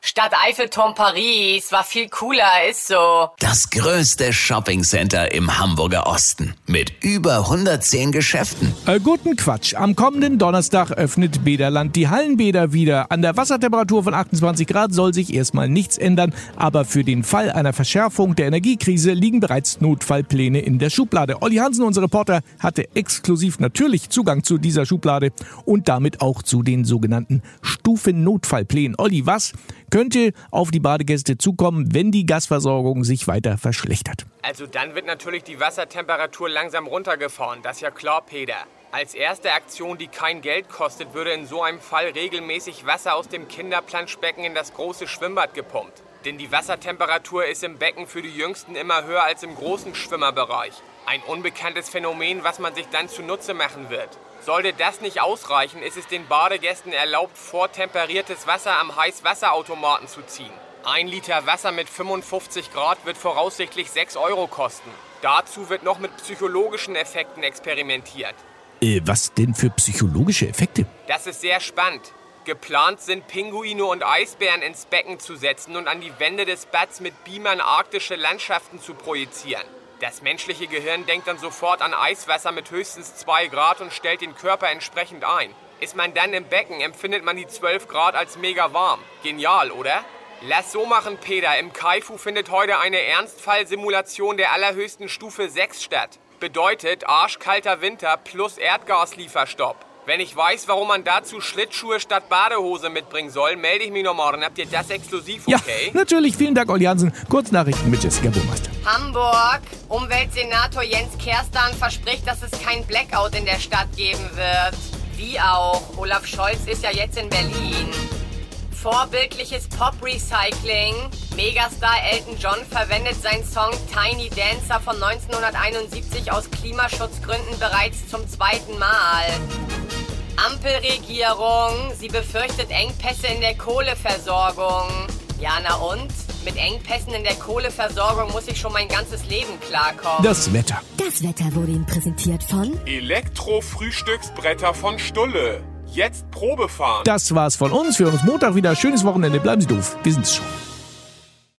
Stadt Eiffelturm Paris war viel cooler, ist so. Das größte Shoppingcenter im Hamburger Osten mit über 110 Geschäften. Äh, guten Quatsch. Am kommenden Donnerstag öffnet Bäderland die Hallenbäder wieder. An der Wassertemperatur von 28 Grad soll sich erstmal nichts ändern, aber für den Fall einer Verschärfung der Energiekrise liegen bereits Notfallpläne in der Schublade. Olli Hansen, unser Reporter, hatte exklusiv natürlich Zugang zu dieser Schublade und damit auch zu den sogenannten Stufen-Notfallplänen. Olli, was könnte auf die Badegäste zukommen, wenn die Gasversorgung sich weiter verschlechtert. Also dann wird natürlich die Wassertemperatur langsam runtergefahren, das ist ja klar, Peter. Als erste Aktion, die kein Geld kostet, würde in so einem Fall regelmäßig Wasser aus dem Kinderplanschbecken in das große Schwimmbad gepumpt. Denn die Wassertemperatur ist im Becken für die Jüngsten immer höher als im großen Schwimmerbereich. Ein unbekanntes Phänomen, was man sich dann zunutze machen wird. Sollte das nicht ausreichen, ist es den Badegästen erlaubt, vortemperiertes Wasser am Heißwasserautomaten zu ziehen. Ein Liter Wasser mit 55 Grad wird voraussichtlich 6 Euro kosten. Dazu wird noch mit psychologischen Effekten experimentiert. Äh, was denn für psychologische Effekte? Das ist sehr spannend. Geplant sind Pinguine und Eisbären ins Becken zu setzen und an die Wände des Bads mit Beamern arktische Landschaften zu projizieren. Das menschliche Gehirn denkt dann sofort an Eiswasser mit höchstens 2 Grad und stellt den Körper entsprechend ein. Ist man dann im Becken, empfindet man die 12 Grad als mega warm. Genial, oder? Lass so machen, Peter. Im Kaifu findet heute eine Ernstfallsimulation der allerhöchsten Stufe 6 statt. Bedeutet arschkalter Winter plus Erdgaslieferstopp. Wenn ich weiß, warum man dazu Schlittschuhe statt Badehose mitbringen soll, melde ich mich noch morgen. Habt ihr das exklusiv, okay? Ja, natürlich. Vielen Dank, Olli Hansen. Kurznachrichten mit Jessica Burmeister. Hamburg. Umweltsenator Jens Kerstan verspricht, dass es kein Blackout in der Stadt geben wird. Wie auch. Olaf Scholz ist ja jetzt in Berlin. Vorbildliches Pop-Recycling. Megastar Elton John verwendet seinen Song Tiny Dancer von 1971 aus Klimaschutzgründen bereits zum zweiten Mal. Ampelregierung, sie befürchtet Engpässe in der Kohleversorgung. Ja, na und? Mit Engpässen in der Kohleversorgung muss ich schon mein ganzes Leben klarkommen. Das Wetter. Das Wetter wurde Ihnen präsentiert von Elektro-Frühstücksbretter von Stulle. Jetzt Probefahren. Das war's von uns. Wir hören uns Montag wieder. Schönes Wochenende. Bleiben Sie doof. Wir sind's schon.